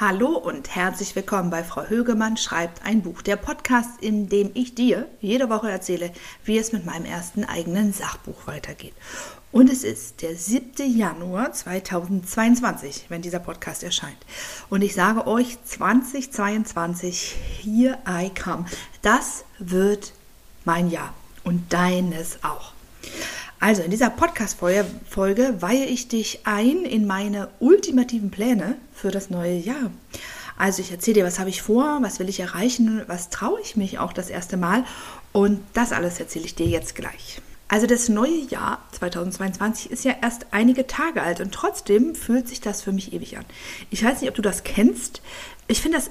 Hallo und herzlich willkommen bei Frau Högemann schreibt ein Buch, der Podcast, in dem ich dir jede Woche erzähle, wie es mit meinem ersten eigenen Sachbuch weitergeht. Und es ist der 7. Januar 2022, wenn dieser Podcast erscheint. Und ich sage euch 2022, here I come. Das wird mein Jahr und deines auch. Also in dieser Podcast-Folge weihe ich dich ein in meine ultimativen Pläne für das neue Jahr. Also ich erzähle dir, was habe ich vor, was will ich erreichen, was traue ich mich auch das erste Mal und das alles erzähle ich dir jetzt gleich. Also das neue Jahr 2022 ist ja erst einige Tage alt und trotzdem fühlt sich das für mich ewig an. Ich weiß nicht, ob du das kennst. Ich finde das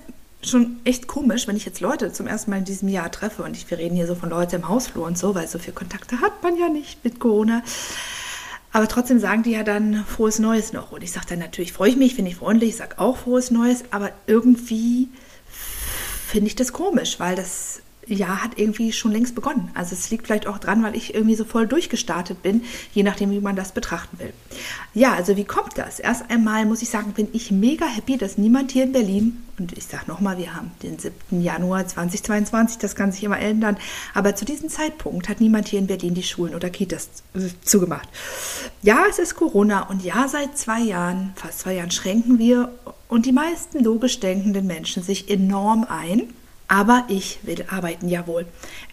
schon echt komisch, wenn ich jetzt Leute zum ersten Mal in diesem Jahr treffe und ich, wir reden hier so von Leuten im Hausflur und so, weil so viele Kontakte hat man ja nicht mit Corona. Aber trotzdem sagen die ja dann frohes Neues noch. Und ich sage dann natürlich, freue ich mich, finde ich freundlich, ich sage auch frohes Neues, aber irgendwie finde ich das komisch, weil das Jahr hat irgendwie schon längst begonnen. Also es liegt vielleicht auch dran, weil ich irgendwie so voll durchgestartet bin, je nachdem, wie man das betrachten will. Ja, also wie kommt das? Erst einmal muss ich sagen, bin ich mega happy, dass niemand hier in Berlin, und ich sage nochmal, wir haben den 7. Januar 2022, das kann sich immer ändern, aber zu diesem Zeitpunkt hat niemand hier in Berlin die Schulen oder Kitas zugemacht. Ja, es ist Corona und ja, seit zwei Jahren, fast zwei Jahren, schränken wir und die meisten logisch denkenden Menschen sich enorm ein aber ich will arbeiten, jawohl.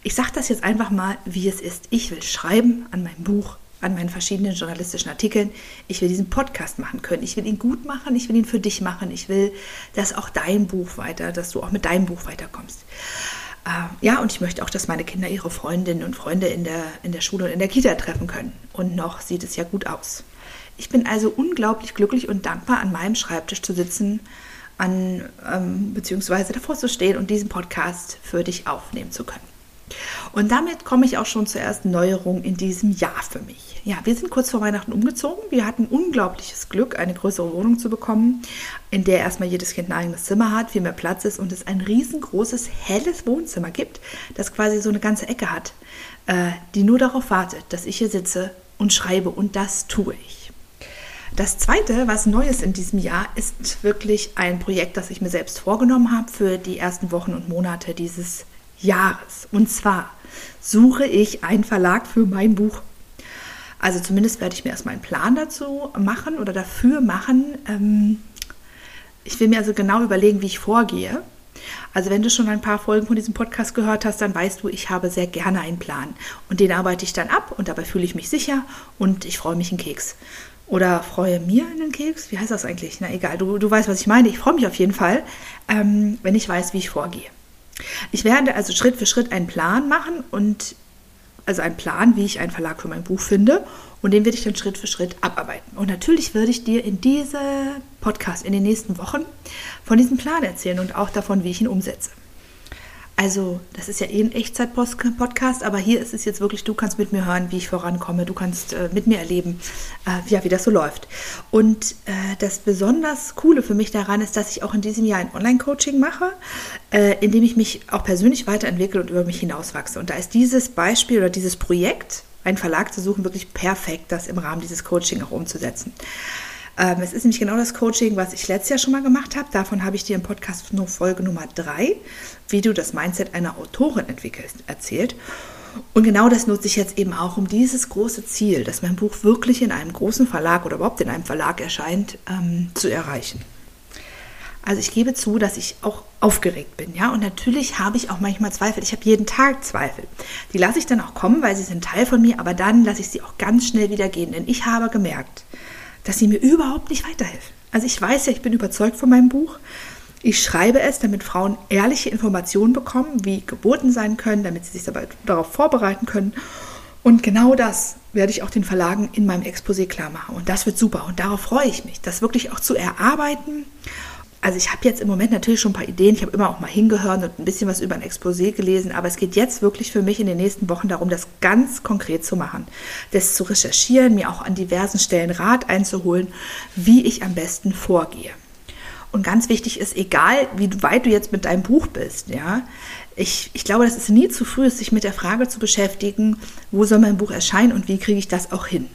Ich sage das jetzt einfach mal, wie es ist. Ich will schreiben an meinem Buch, an meinen verschiedenen journalistischen Artikeln. Ich will diesen Podcast machen können. Ich will ihn gut machen. Ich will ihn für dich machen. Ich will, dass auch dein Buch weiter, dass du auch mit deinem Buch weiterkommst. Äh, ja, und ich möchte auch, dass meine Kinder ihre Freundinnen und Freunde in der, in der Schule und in der Kita treffen können. Und noch sieht es ja gut aus. Ich bin also unglaublich glücklich und dankbar, an meinem Schreibtisch zu sitzen an, ähm, beziehungsweise davor zu stehen und diesen Podcast für dich aufnehmen zu können. Und damit komme ich auch schon zur ersten Neuerung in diesem Jahr für mich. Ja, wir sind kurz vor Weihnachten umgezogen. Wir hatten unglaubliches Glück, eine größere Wohnung zu bekommen, in der erstmal jedes Kind ein eigenes Zimmer hat, viel mehr Platz ist und es ein riesengroßes, helles Wohnzimmer gibt, das quasi so eine ganze Ecke hat, äh, die nur darauf wartet, dass ich hier sitze und schreibe. Und das tue ich. Das zweite, was Neues in diesem Jahr, ist wirklich ein Projekt, das ich mir selbst vorgenommen habe für die ersten Wochen und Monate dieses Jahres. Und zwar suche ich einen Verlag für mein Buch. Also zumindest werde ich mir erstmal einen Plan dazu machen oder dafür machen. Ähm, ich will mir also genau überlegen, wie ich vorgehe. Also wenn du schon ein paar Folgen von diesem Podcast gehört hast, dann weißt du, ich habe sehr gerne einen Plan. Und den arbeite ich dann ab und dabei fühle ich mich sicher und ich freue mich einen Keks. Oder freue mir einen Keks? Wie heißt das eigentlich? Na egal, du, du weißt, was ich meine. Ich freue mich auf jeden Fall, ähm, wenn ich weiß, wie ich vorgehe. Ich werde also Schritt für Schritt einen Plan machen und also einen Plan, wie ich einen Verlag für mein Buch finde und den werde ich dann Schritt für Schritt abarbeiten. Und natürlich würde ich dir in diesem Podcast in den nächsten Wochen von diesem Plan erzählen und auch davon, wie ich ihn umsetze. Also, das ist ja eh ein Echtzeit-Podcast, aber hier ist es jetzt wirklich, du kannst mit mir hören, wie ich vorankomme, du kannst äh, mit mir erleben, äh, ja, wie das so läuft. Und äh, das besonders Coole für mich daran ist, dass ich auch in diesem Jahr ein Online-Coaching mache, äh, in dem ich mich auch persönlich weiterentwickle und über mich hinauswachse. Und da ist dieses Beispiel oder dieses Projekt, einen Verlag zu suchen, wirklich perfekt, das im Rahmen dieses Coaching auch umzusetzen. Ähm, es ist nämlich genau das Coaching, was ich letztes Jahr schon mal gemacht habe. Davon habe ich dir im Podcast Folge Nummer 3, wie du das Mindset einer Autorin entwickelst, erzählt. Und genau das nutze ich jetzt eben auch, um dieses große Ziel, dass mein Buch wirklich in einem großen Verlag oder überhaupt in einem Verlag erscheint, ähm, zu erreichen. Also ich gebe zu, dass ich auch aufgeregt bin, ja. Und natürlich habe ich auch manchmal Zweifel. Ich habe jeden Tag Zweifel. Die lasse ich dann auch kommen, weil sie sind Teil von mir, aber dann lasse ich sie auch ganz schnell wieder gehen. Denn ich habe gemerkt, dass sie mir überhaupt nicht weiterhelfen. Also ich weiß ja, ich bin überzeugt von meinem Buch. Ich schreibe es, damit Frauen ehrliche Informationen bekommen, wie Geburten sein können, damit sie sich dabei, darauf vorbereiten können. Und genau das werde ich auch den Verlagen in meinem Exposé klar machen. Und das wird super. Und darauf freue ich mich, das wirklich auch zu erarbeiten also ich habe jetzt im Moment natürlich schon ein paar Ideen. Ich habe immer auch mal hingehört und ein bisschen was über ein Exposé gelesen. Aber es geht jetzt wirklich für mich in den nächsten Wochen darum, das ganz konkret zu machen. Das zu recherchieren, mir auch an diversen Stellen Rat einzuholen, wie ich am besten vorgehe. Und ganz wichtig ist, egal wie weit du jetzt mit deinem Buch bist, ja, ich, ich glaube, das ist nie zu früh, sich mit der Frage zu beschäftigen, wo soll mein Buch erscheinen und wie kriege ich das auch hin.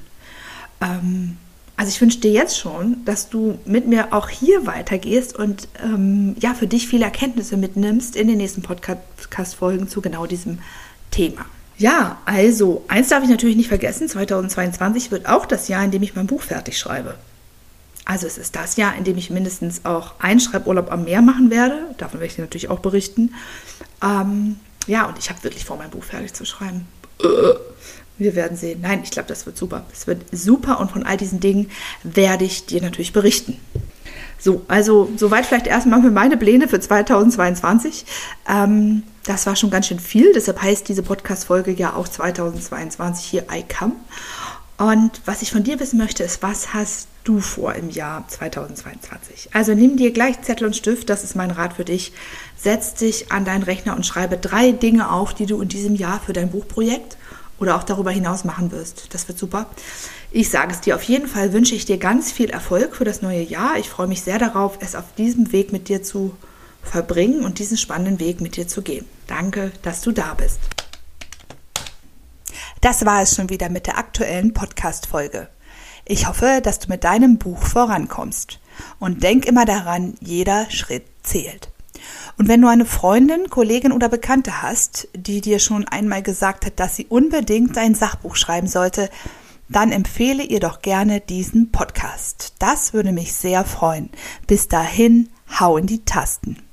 Ähm, Also ich wünsche dir jetzt schon, dass du mit mir auch hier weitergehst und ähm, ja, für dich viele Erkenntnisse mitnimmst in den nächsten Podcast-Folgen zu genau diesem Thema. Ja, also eins darf ich natürlich nicht vergessen, 2022 wird auch das Jahr, in dem ich mein Buch fertig schreibe. Also es ist das Jahr, in dem ich mindestens auch einen Schreiburlaub am Meer machen werde. Davon werde ich dir natürlich auch berichten. Ähm, ja, und ich habe wirklich vor, mein Buch fertig zu schreiben. Wir werden sehen. Nein, ich glaube, das wird super. Es wird super und von all diesen Dingen werde ich dir natürlich berichten. So, also soweit vielleicht erstmal für meine Pläne für 2022. Ähm, das war schon ganz schön viel, deshalb heißt diese Podcast-Folge ja auch 2022 hier I Come. Und was ich von dir wissen möchte, ist, was hast du vor im Jahr 2022? Also nimm dir gleich Zettel und Stift, das ist mein Rat für dich. Setz dich an deinen Rechner und schreibe drei Dinge auf, die du in diesem Jahr für dein Buchprojekt oder auch darüber hinaus machen wirst. Das wird super. Ich sage es dir auf jeden Fall, wünsche ich dir ganz viel Erfolg für das neue Jahr. Ich freue mich sehr darauf, es auf diesem Weg mit dir zu verbringen und diesen spannenden Weg mit dir zu gehen. Danke, dass du da bist. Das war es schon wieder mit der aktuellen Podcast-Folge. Ich hoffe, dass du mit deinem Buch vorankommst. Und denk immer daran, jeder Schritt zählt. Und wenn du eine Freundin, Kollegin oder Bekannte hast, die dir schon einmal gesagt hat, dass sie unbedingt ein Sachbuch schreiben sollte, dann empfehle ihr doch gerne diesen Podcast. Das würde mich sehr freuen. Bis dahin, hau in die Tasten.